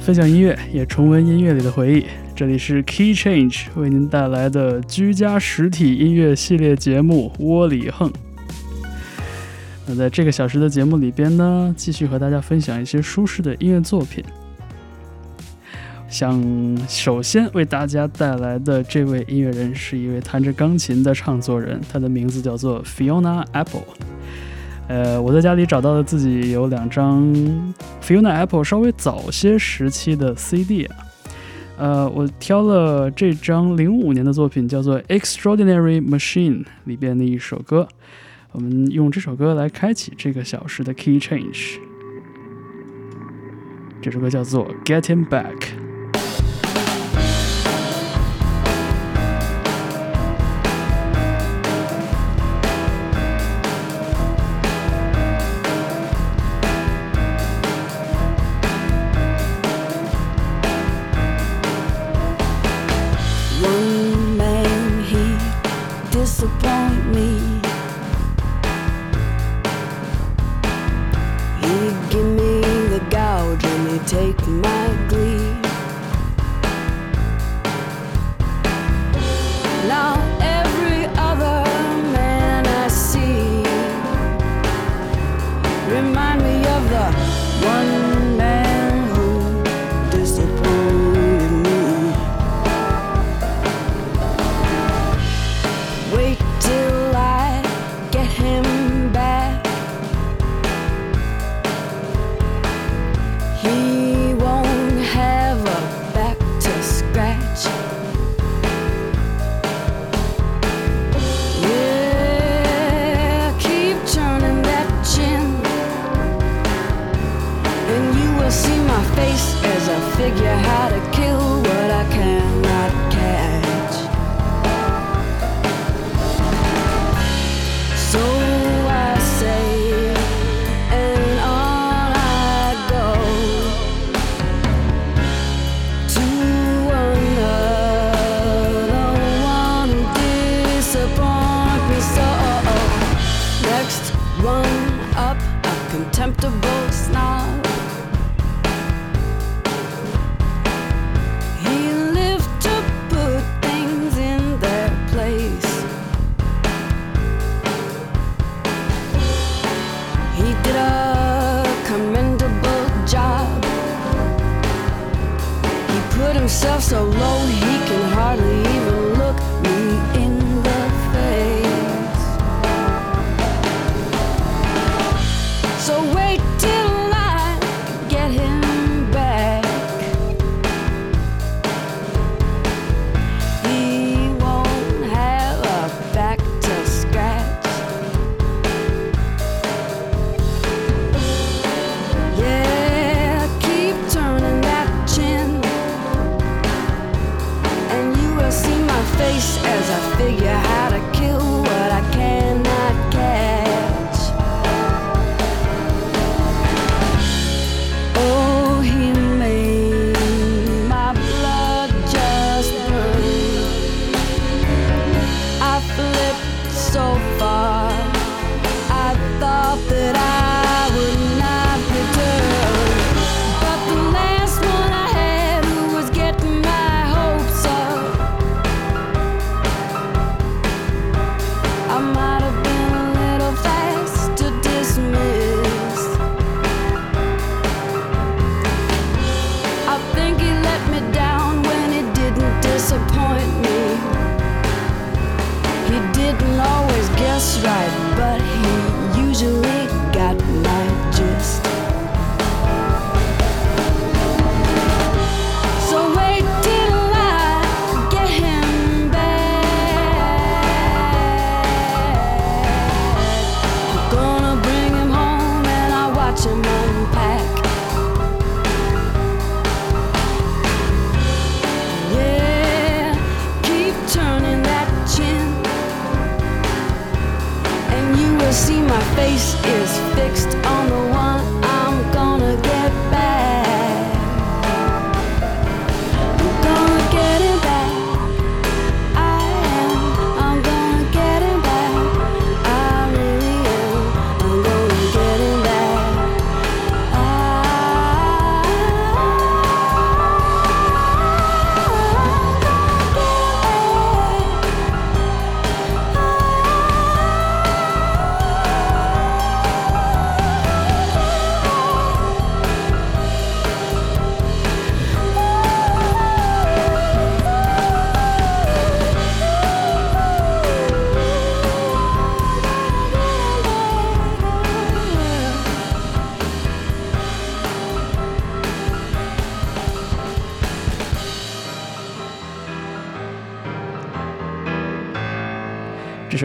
分享音乐，也重温音乐里的回忆。这里是 Key Change 为您带来的居家实体音乐系列节目《窝里横》。那在这个小时的节目里边呢，继续和大家分享一些舒适的音乐作品。想首先为大家带来的这位音乐人是一位弹着钢琴的唱作人，他的名字叫做 Fiona Apple。呃，我在家里找到了自己有两张 Fiona Apple 稍微早些时期的 CD 啊，呃，我挑了这张零五年的作品，叫做《Extraordinary Machine》里边的一首歌，我们用这首歌来开启这个小时的 Key Change。这首歌叫做《Getting Back》。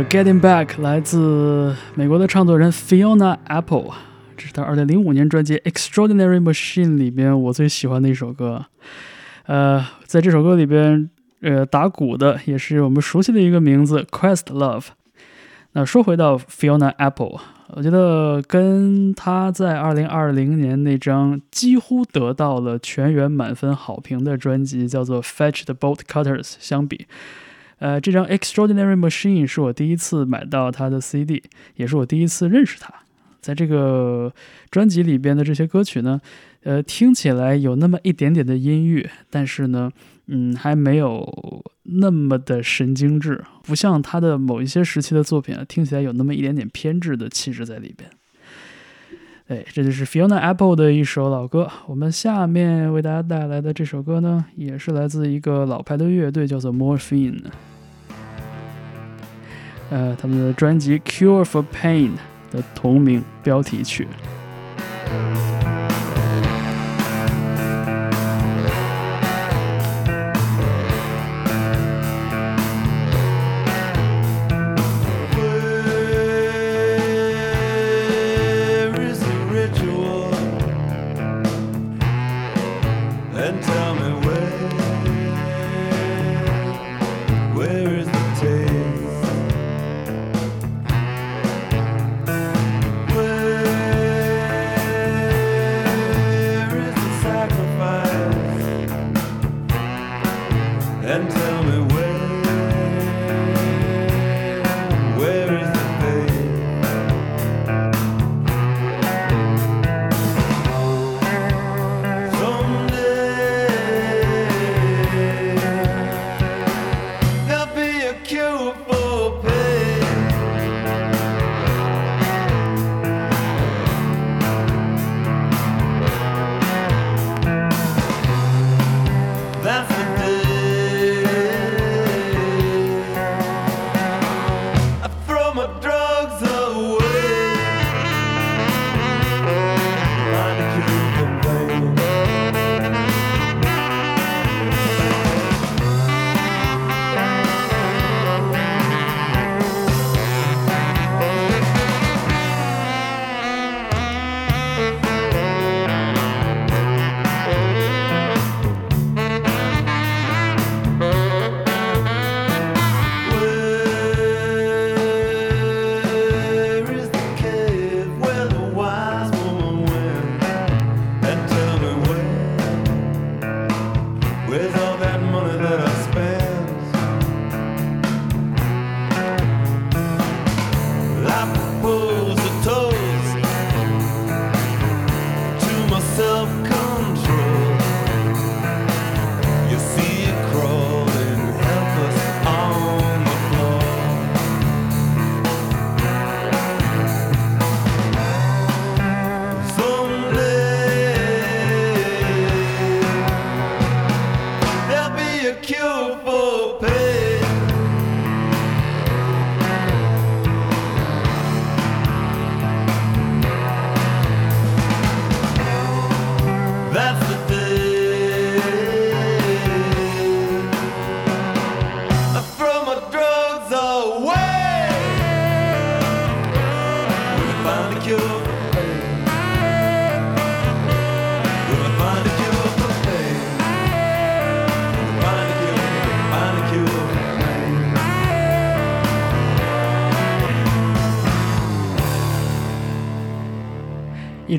《Getting Back》来自美国的创作人 Fiona Apple，这是她2005年专辑《Extraordinary Machine》里边我最喜欢的一首歌。呃，在这首歌里边，呃，打鼓的也是我们熟悉的一个名字 Questlove。那说回到 Fiona Apple，我觉得跟她在2020年那张几乎得到了全员满分好评的专辑叫做《Fetch the Bolt Cutters》相比，呃，这张《Extraordinary Machine》是我第一次买到他的 CD，也是我第一次认识他。在这个专辑里边的这些歌曲呢，呃，听起来有那么一点点的音乐，但是呢，嗯，还没有那么的神经质，不像他的某一些时期的作品啊，听起来有那么一点点偏执的气质在里边。哎，这就是 Fiona Apple 的一首老歌。我们下面为大家带来的这首歌呢，也是来自一个老牌的乐队，叫做 Morphine。呃，他们的专辑《Cure for Pain》的同名标题曲。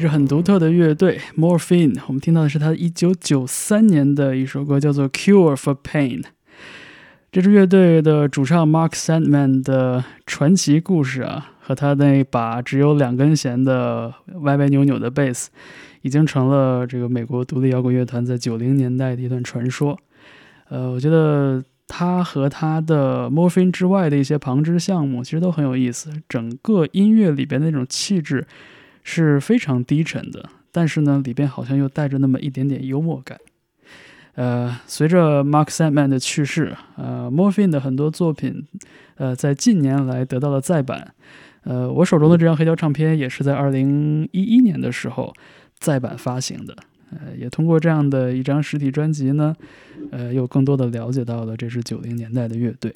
支很独特的乐队 Morphine，我们听到的是他一九九三年的一首歌，叫做《Cure for Pain》。这支乐队的主唱 Mark Sandman 的传奇故事啊，和他那把只有两根弦的歪歪扭扭的贝斯，已经成了这个美国独立摇滚乐团在九零年代的一段传说。呃，我觉得他和他的 Morphine 之外的一些旁支项目，其实都很有意思。整个音乐里边的那种气质是非常低沉的，但是呢，里边好像又带着那么一点点幽默感。呃，随着 Mark Sandman 的去世，呃，Morphine 的很多作品，呃，在近年来得到了再版。呃，我手中的这张黑胶唱片也是在二零一一年的时候再版发行的。呃，也通过这样的一张实体专辑呢，呃，又更多的了解到了这支九零年代的乐队。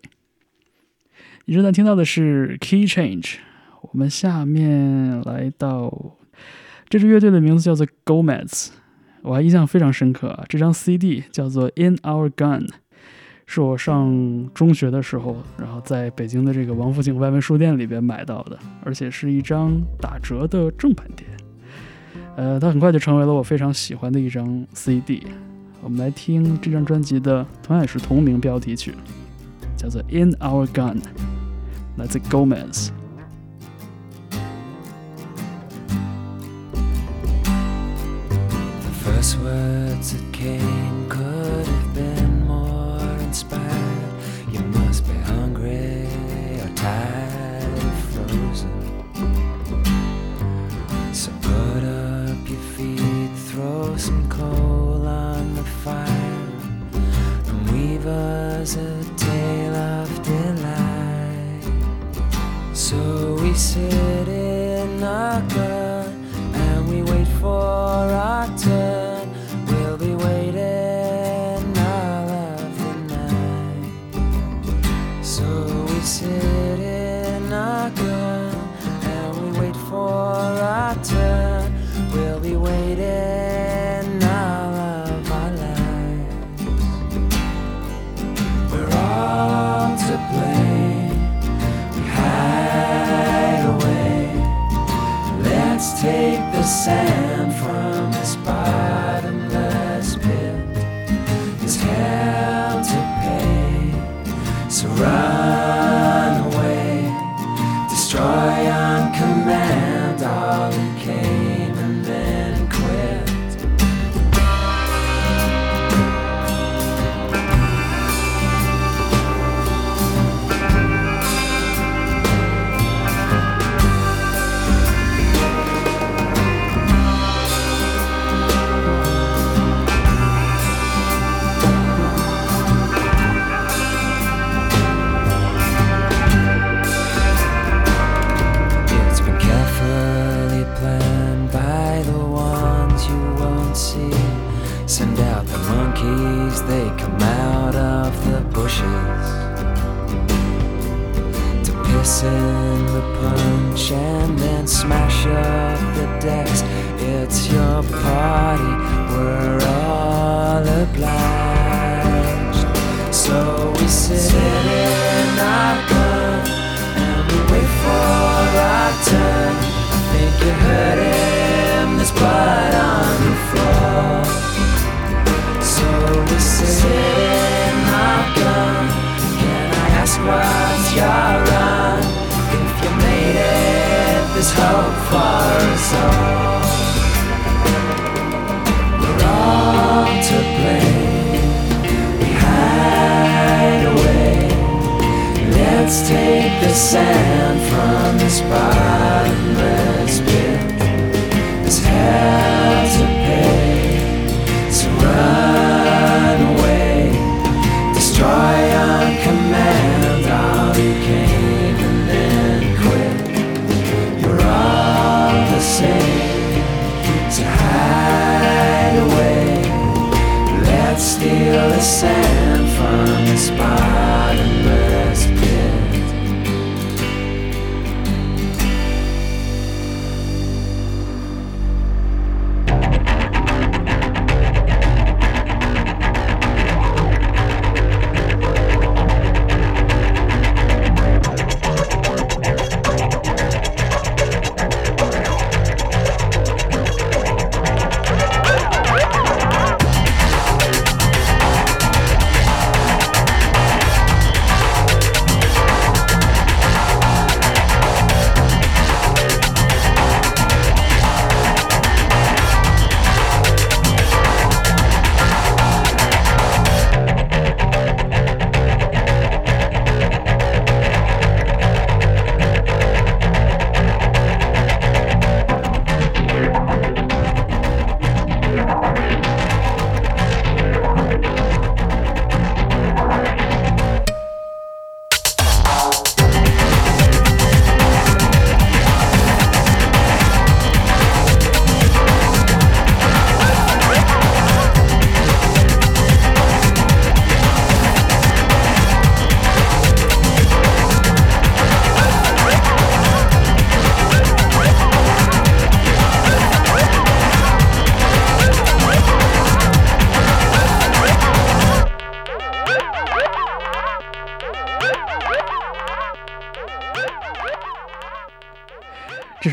你正在听到的是 Key Change，我们下面来到这支乐队的名字叫做 Gomez，我还印象非常深刻啊，这张 CD 叫做 in our gun 是我上中学的时候，然后在北京的这个王府井外文书店里边买到的，而且是一张打折的正版碟。呃，它很快就成为了我非常喜欢的一张 CD 我们来听这张专辑的同样也是同名标题曲，叫做 in our gun，来自 Gomez。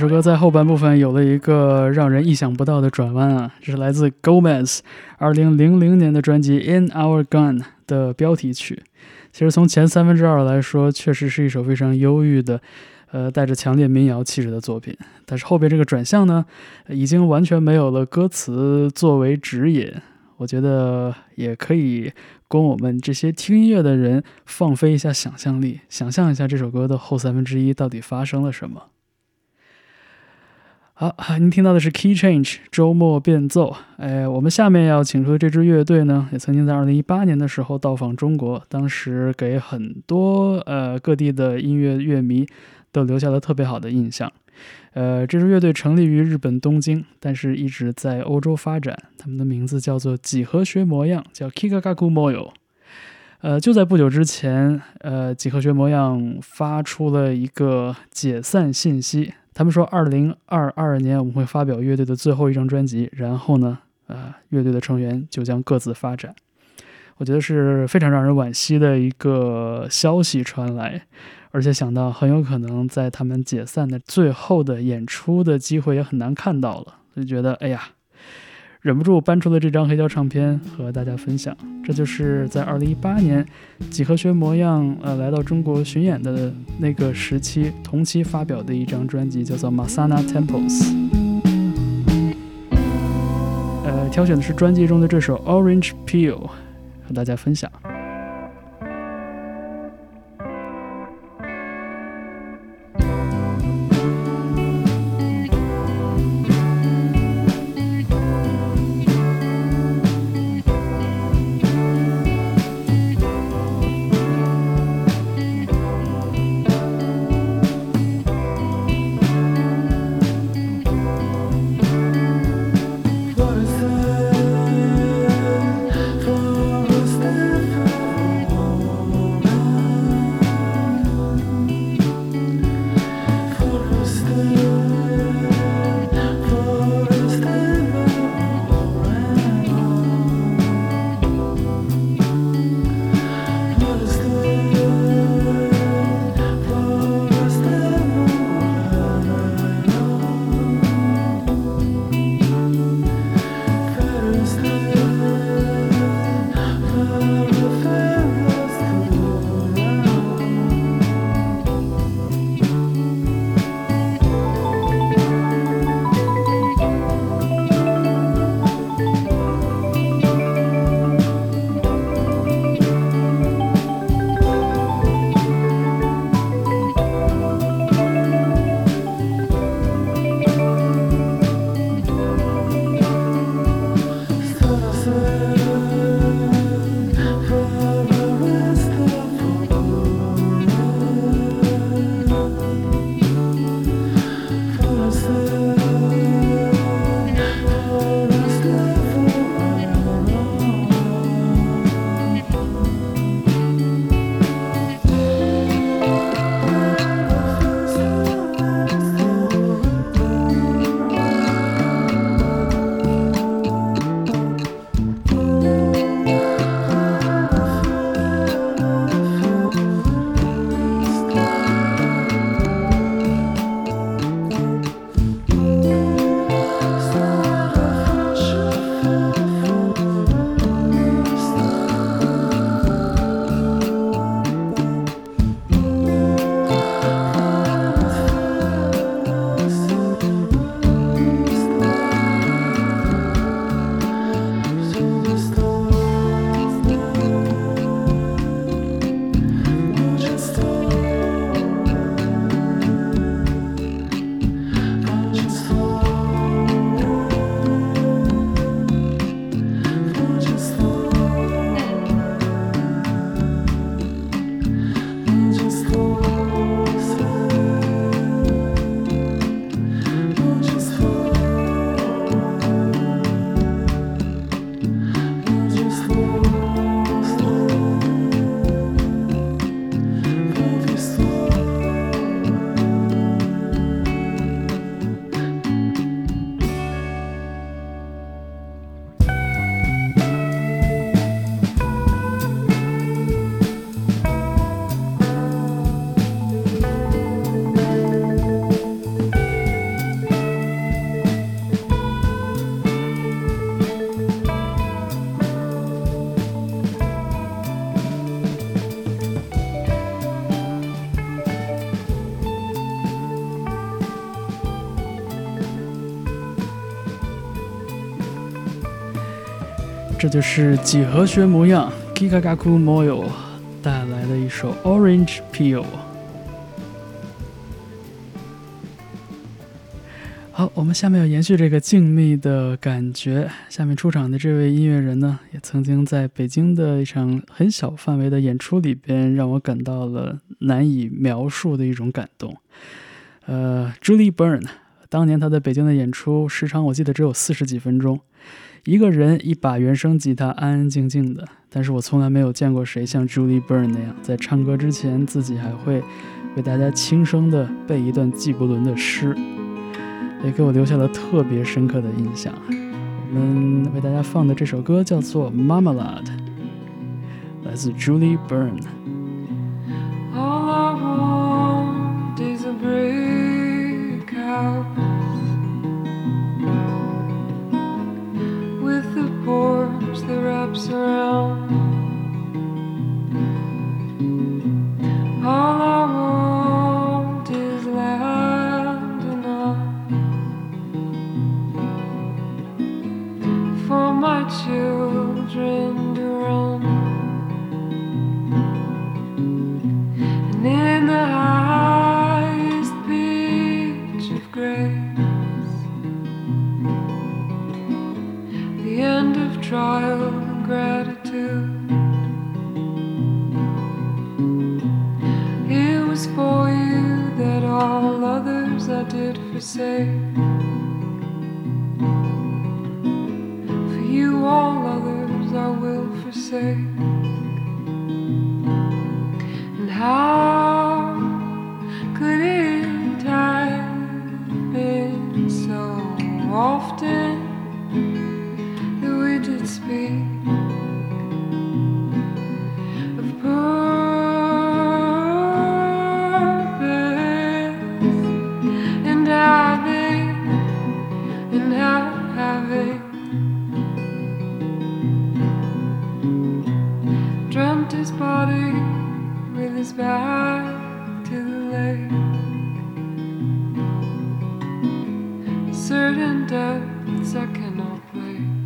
这首歌在后半部分有了一个让人意想不到的转弯啊！这是来自 Gomez 二零零零年的专辑《In Our Gun》的标题曲。其实从前三分之二来说，确实是一首非常忧郁的，呃，带着强烈民谣气质的作品。但是后边这个转向呢，已经完全没有了歌词作为指引。我觉得也可以供我们这些听音乐的人放飞一下想象力，想象一下这首歌的后三分之一到底发生了什么。好，您听到的是 Key Change 周末变奏。哎，我们下面要请出的这支乐队呢，也曾经在2018年的时候到访中国，当时给很多呃各地的音乐乐迷都留下了特别好的印象。呃，这支乐队成立于日本东京，但是一直在欧洲发展。他们的名字叫做几何学模样，叫 Kikagaku Moyo。呃，就在不久之前，呃，几何学模样发出了一个解散信息。他们说，二零二二年我们会发表乐队的最后一张专辑，然后呢，呃，乐队的成员就将各自发展。我觉得是非常让人惋惜的一个消息传来，而且想到很有可能在他们解散的最后的演出的机会也很难看到了，就觉得哎呀。忍不住搬出了这张黑胶唱片和大家分享，这就是在二零一八年几何学模样呃来到中国巡演的那个时期，同期发表的一张专辑，叫做《Masana Temples》。呃，挑选的是专辑中的这首《Orange Peel》，和大家分享。就是几何学模样 Kikagaku Moyo 带来的一首 Orange Peel。好，我们下面要延续这个静谧的感觉。下面出场的这位音乐人呢，也曾经在北京的一场很小范围的演出里边，让我感到了难以描述的一种感动。呃，Julie Byrne，当年他在北京的演出时长我记得只有四十几分钟，一个人一把原声吉他，安安静静的。但是我从来没有见过谁像 Julie Byrne 那样，在唱歌之前自己还会为大家轻声的背一段纪伯伦的诗。也给我留下了特别深刻的印象。我们为大家放的这首歌叫做《Marmalade》，来自 Julie Byrne。I cannot place.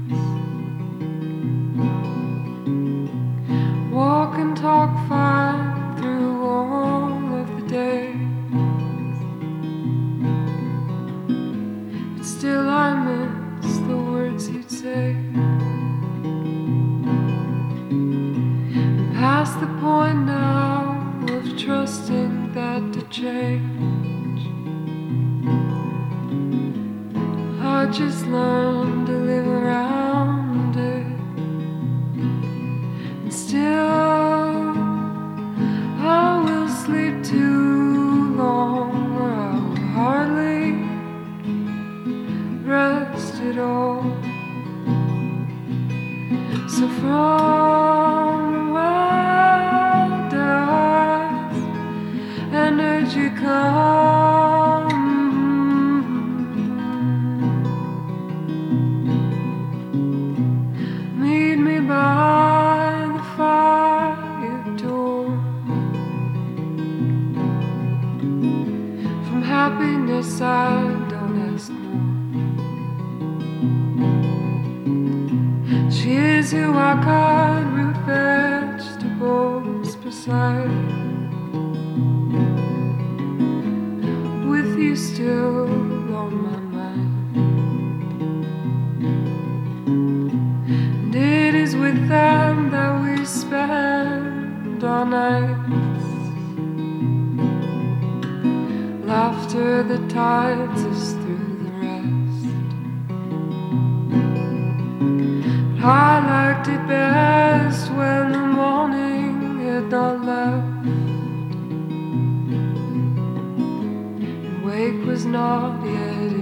Not yet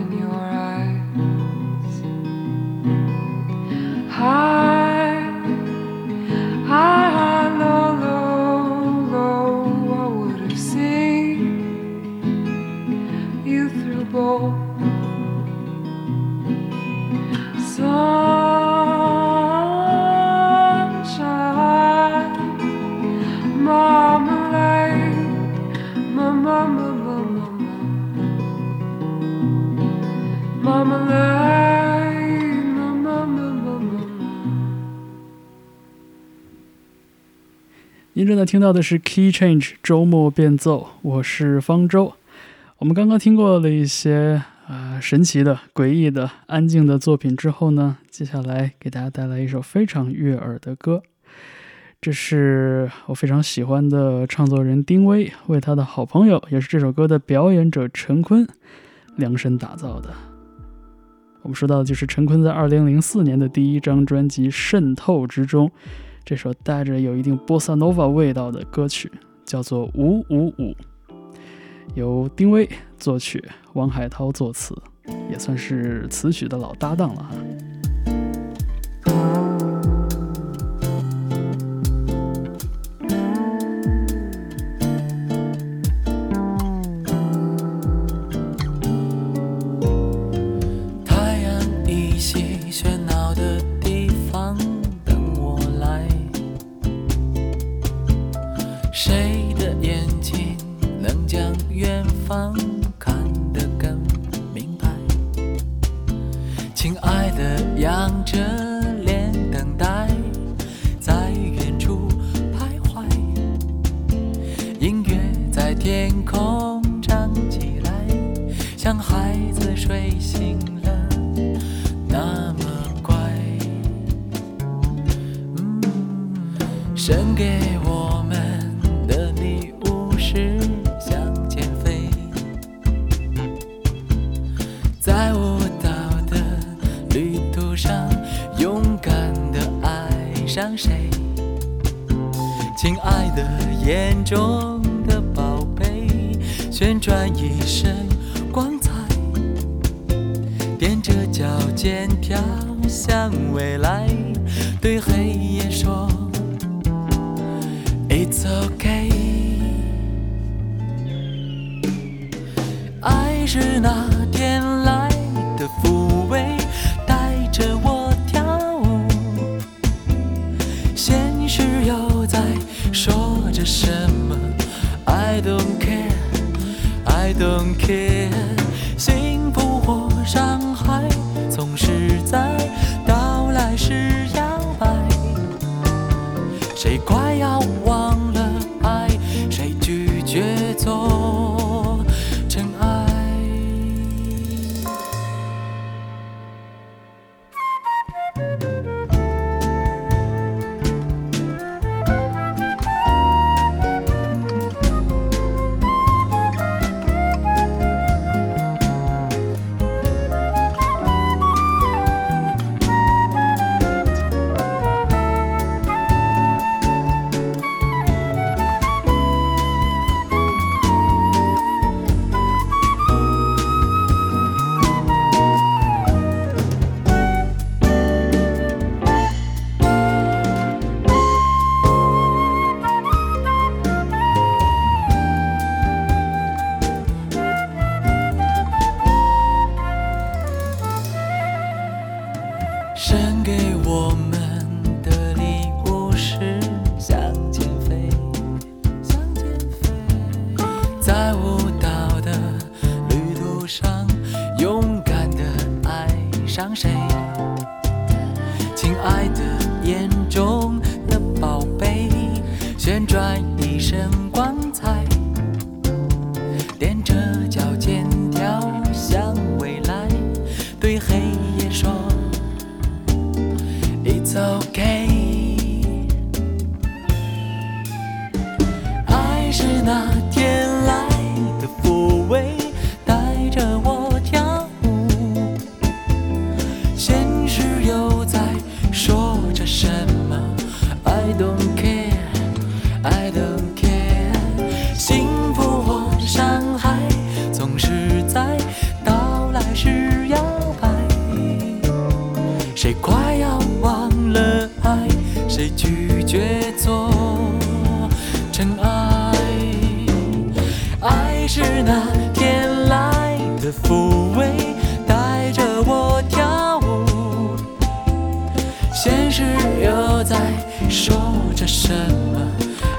正在听到的是 Key Change 周末变奏，我是方舟。我们刚刚听过了一些啊、神奇的、诡异的、安静的作品之后呢，接下来给大家带来一首非常悦耳的歌。这是我非常喜欢的唱作人丁薇为他的好朋友，也是这首歌的表演者陈坤量身打造的。我们说到的就是陈坤在2004年的第一张专辑《渗透》之中，这首带着有一定波萨诺瓦味道的歌曲，叫做《五五五》，由丁薇作曲，王海涛作词，也算是词曲的老搭档了哈。方。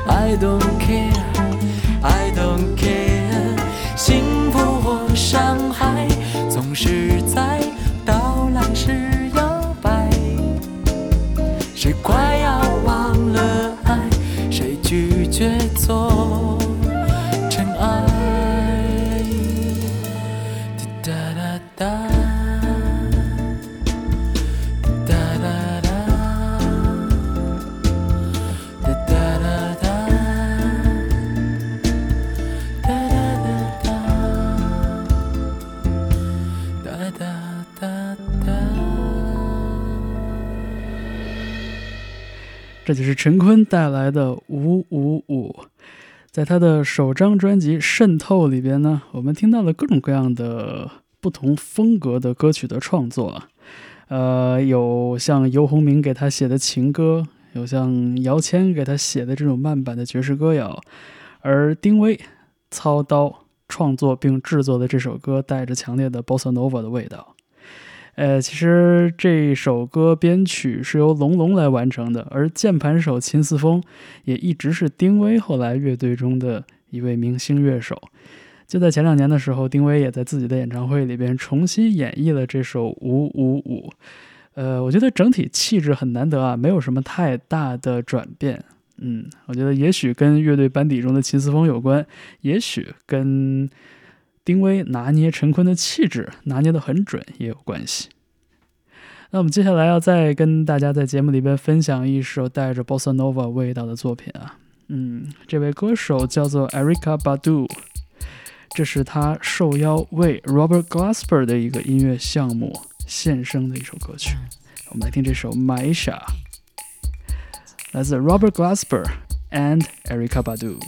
？I don't care, 这是陈坤带来的五五五。在他的首张专辑《渗透》里边呢，我们听到了各种各样的不同风格的歌曲的创作，呃，有像游鸿明给他写的情歌，有像姚谦给他写的这种慢版的爵士歌谣，而丁薇操刀创作并制作的这首歌，带着强烈的 bossa nova 的味道。呃，其实这首歌编曲是由龙龙来完成的，而键盘手秦四峰也一直是丁薇后来乐队中的一位明星乐手。就在前两年的时候，丁薇也在自己的演唱会里边重新演绎了这首《五五五》。呃，我觉得整体气质很难得啊，没有什么太大的转变。嗯，我觉得也许跟乐队班底中的秦四峰有关，也许跟丁薇拿捏陈坤的气质拿捏得很准也有关系。那我们接下来要再跟大家在节目里边分享一首带着 bossa nova 味道的作品啊，嗯，这位歌手叫做 Erica Badu，这是他受邀为 Robert Glasper 的一个音乐项目献声的一首歌曲。我们来听这首 Maisha，来自 Robert Glasper and Erica Badu。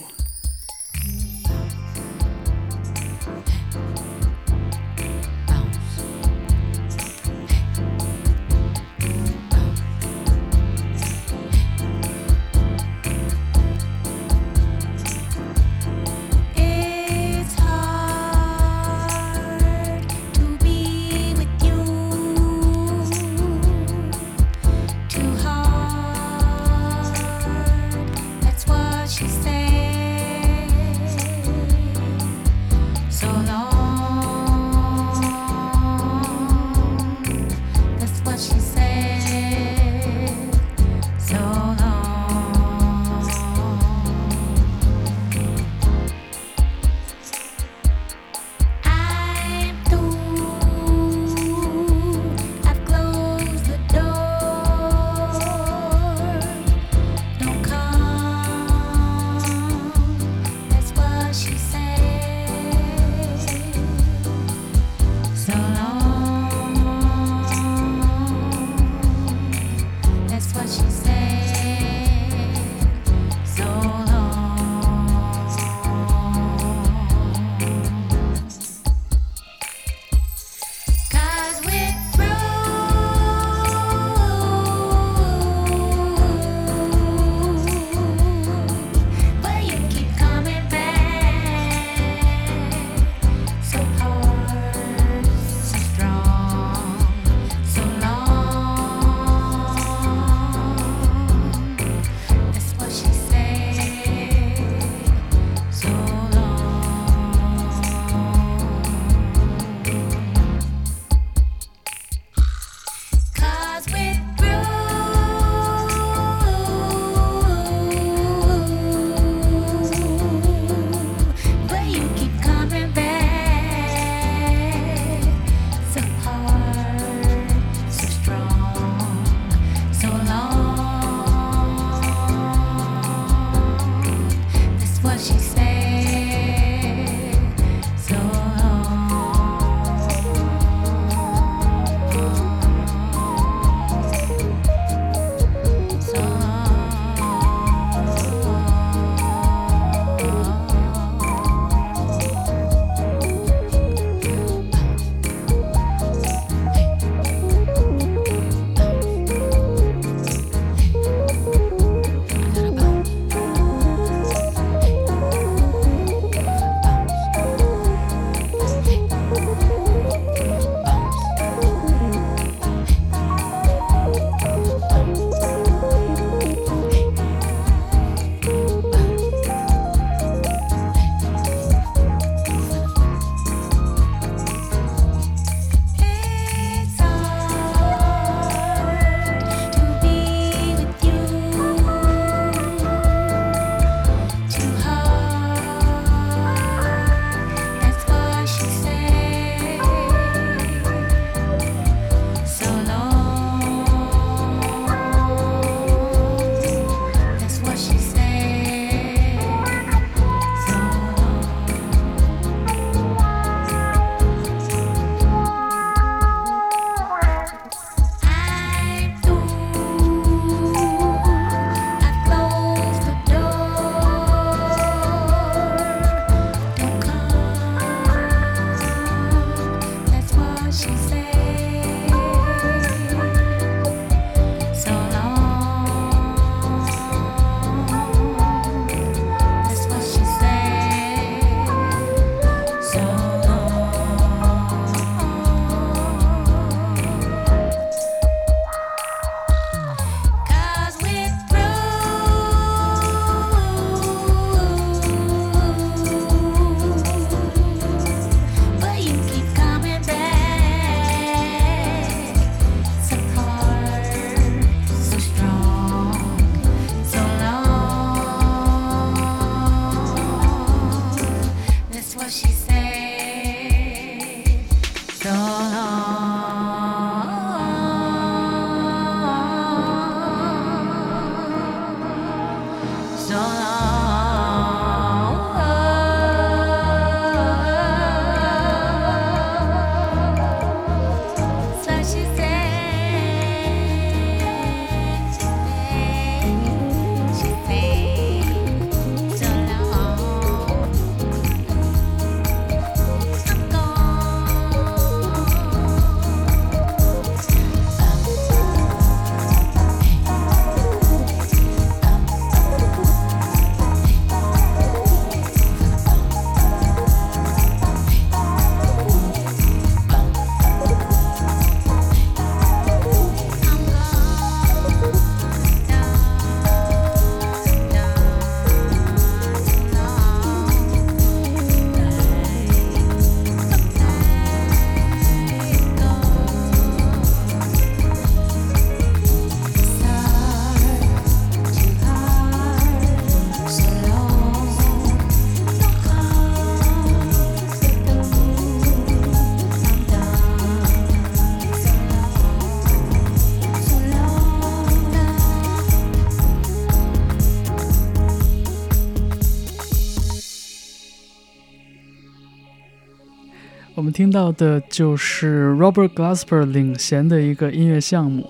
听到的就是 Robert Glasper 领衔的一个音乐项目，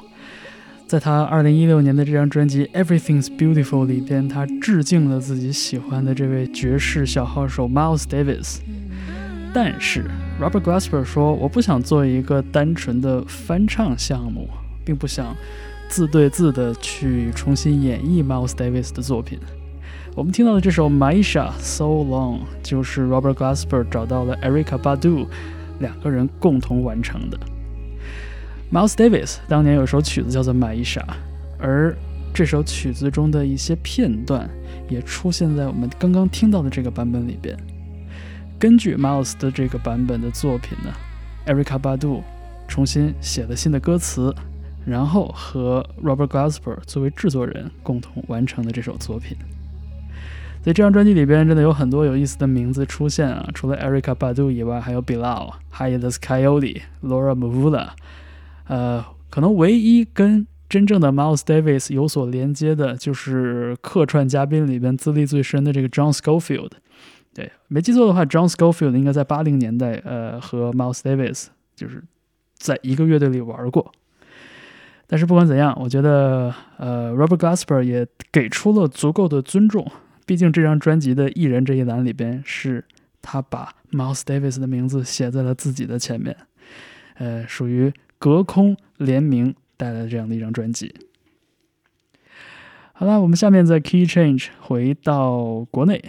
在他2016年的这张专辑《Everything's Beautiful》里边，他致敬了自己喜欢的这位爵士小号手 Miles Davis。但是 Robert Glasper 说：“我不想做一个单纯的翻唱项目，并不想字对字的去重新演绎 Miles Davis 的作品。”我们听到的这首《Maisha So Long》就是 Robert Glasper 找到了 Erica Badu 两个人共同完成的。Miles Davis 当年有首曲子叫做《Maisha》，而这首曲子中的一些片段也出现在我们刚刚听到的这个版本里边。根据 Miles 的这个版本的作品呢，Erica Badu 重新写了新的歌词，然后和 Robert Glasper 作为制作人共同完成的这首作品。在这张专辑里边，真的有很多有意思的名字出现啊！除了 Erica Badu 以外，还有 Bilal、Hiatus Coyote、Laura Mvula。呃，可能唯一跟真正的 Miles Davis 有所连接的，就是客串嘉宾里边资历最深的这个 John Scofield。对，没记错的话，John Scofield 应该在八零年代，呃，和 Miles Davis 就是在一个乐队里玩过。但是不管怎样，我觉得，呃，Robert Glasper 也给出了足够的尊重。毕竟这张专辑的艺人这一栏里边，是他把 Miles Davis 的名字写在了自己的前面，呃，属于隔空联名带来的这样的一张专辑。好了，我们下面在 Key Change 回到国内，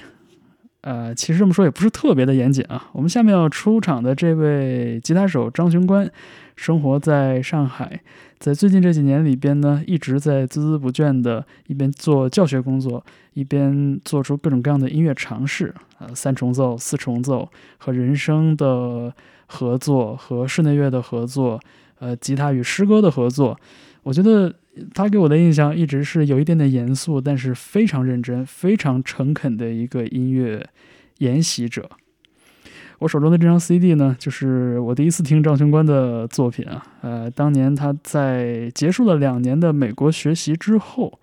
呃，其实这么说也不是特别的严谨啊。我们下面要出场的这位吉他手张雄关，生活在上海。在最近这几年里边呢，一直在孜孜不倦的，一边做教学工作，一边做出各种各样的音乐尝试，呃，三重奏、四重奏和人声的合作，和室内乐的合作，呃，吉他与诗歌的合作。我觉得他给我的印象一直是有一点点严肃，但是非常认真、非常诚恳的一个音乐研习者。我手中的这张 CD 呢，就是我第一次听张雄关的作品啊。呃，当年他在结束了两年的美国学习之后，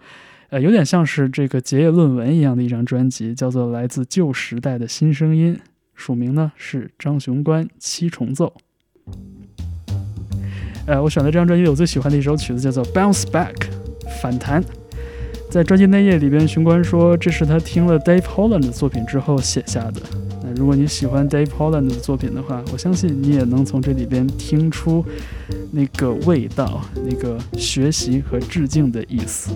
呃，有点像是这个结业论文一样的一张专辑，叫做《来自旧时代的新声音》，署名呢是张雄关七重奏。呃，我选的这张专辑里我最喜欢的一首曲子叫做《Bounce Back》，反弹。在专辑内页里边，雄关说这是他听了 Dave Holland 的作品之后写下的。如果你喜欢 Dave Holland 的作品的话，我相信你也能从这里边听出那个味道，那个学习和致敬的意思。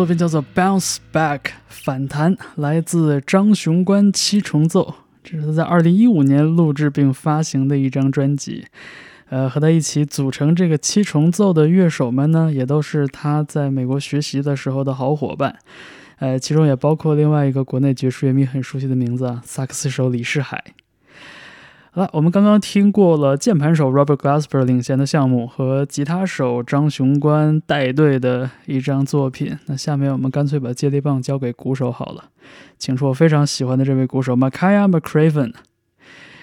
作品叫做《Bounce Back》反弹，来自张雄关七重奏。这是他在二零一五年录制并发行的一张专辑。呃，和他一起组成这个七重奏的乐手们呢，也都是他在美国学习的时候的好伙伴。呃，其中也包括另外一个国内爵士乐迷很熟悉的名字啊，萨克斯手李世海。好了，我们刚刚听过了键盘手 Robert Glasper 领衔的项目和吉他手张雄关带队的一张作品。那下面我们干脆把接力棒交给鼓手好了，请出我非常喜欢的这位鼓手 Makaya McCraven。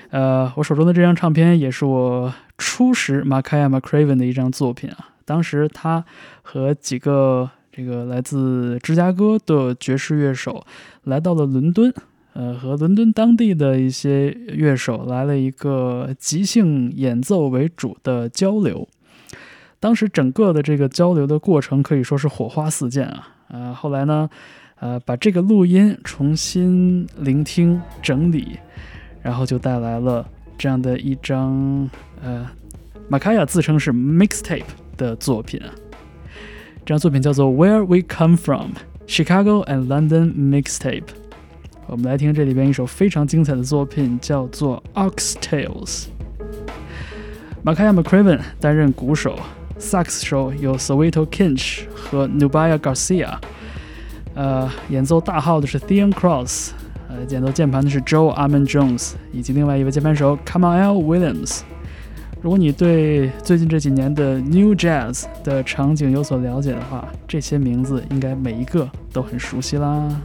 呃，我手中的这张唱片也是我初识 Makaya McCraven 的一张作品啊。当时他和几个这个来自芝加哥的爵士乐手来到了伦敦。呃，和伦敦当地的一些乐手来了一个即兴演奏为主的交流。当时整个的这个交流的过程可以说是火花四溅啊。呃，后来呢，呃，把这个录音重新聆听整理，然后就带来了这样的一张呃，马卡亚自称是 mixtape 的作品啊。这张作品叫做《Where We Come From: Chicago and London Mixtape》。我们来听这里边一首非常精彩的作品，叫做《Oxtails》。马卡亚 McCraven 担任鼓手，萨克斯手有 Soweto Kinch 和 Nubia Garcia，呃，演奏大号的是 Theon Cross，呃，演奏键盘的是 Joe arman jones 以及另外一位键盘手 Kamael Williams。如果你对最近这几年的 New Jazz 的场景有所了解的话，这些名字应该每一个都很熟悉啦。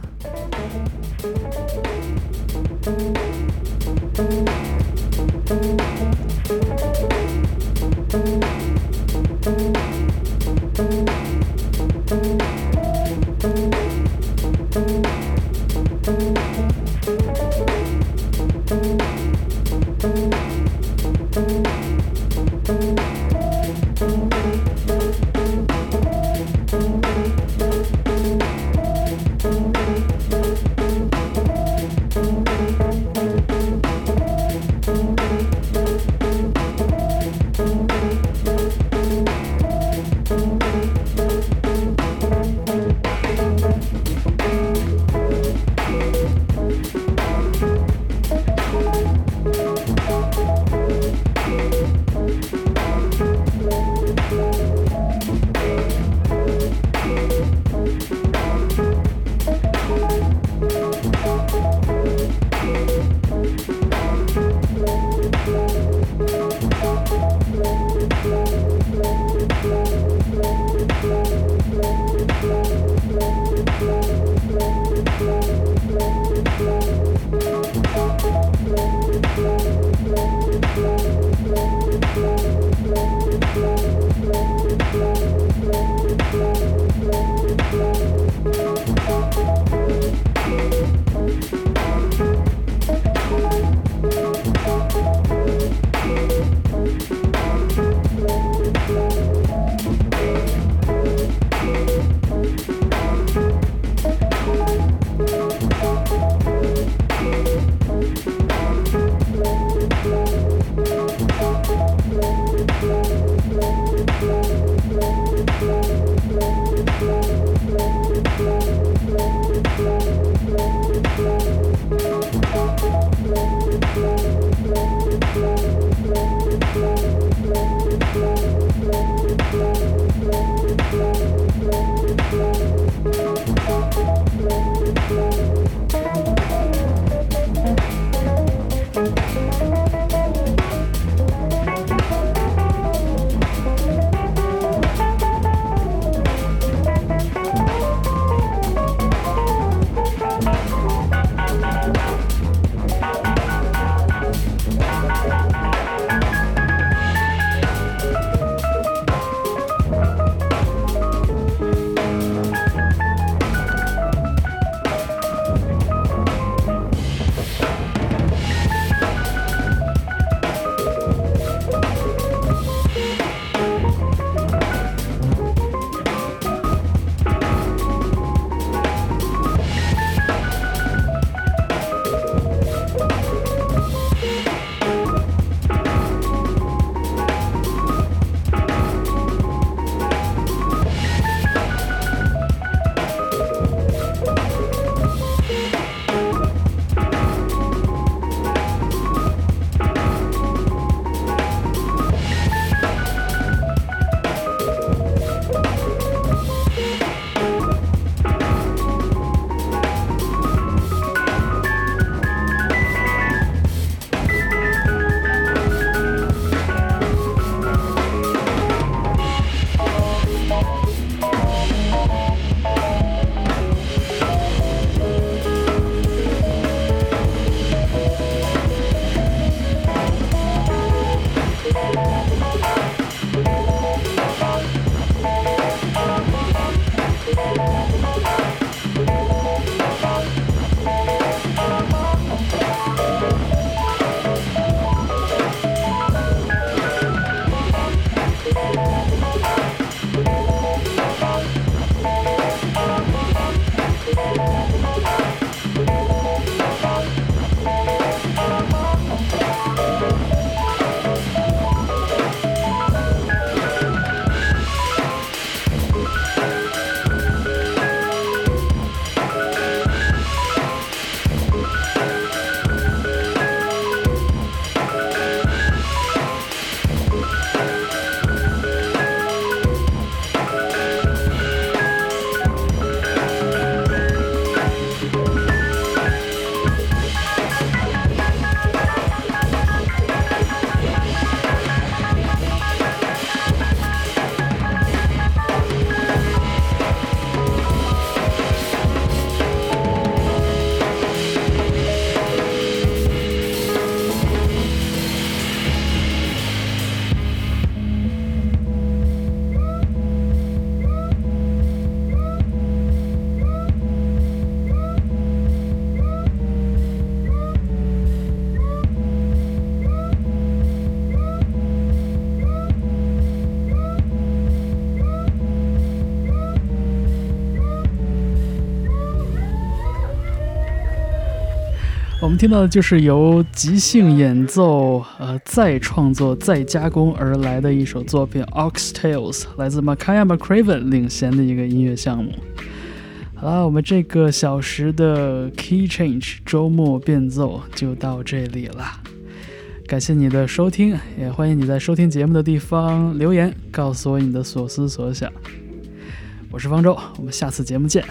听到的就是由即兴演奏、呃再创作、再加工而来的一首作品《Ox Tales》，来自 Makaya McCraven 领衔的一个音乐项目。好了，我们这个小时的 Key Change 周末变奏就到这里了。感谢你的收听，也欢迎你在收听节目的地方留言，告诉我你的所思所想。我是方舟，我们下次节目见。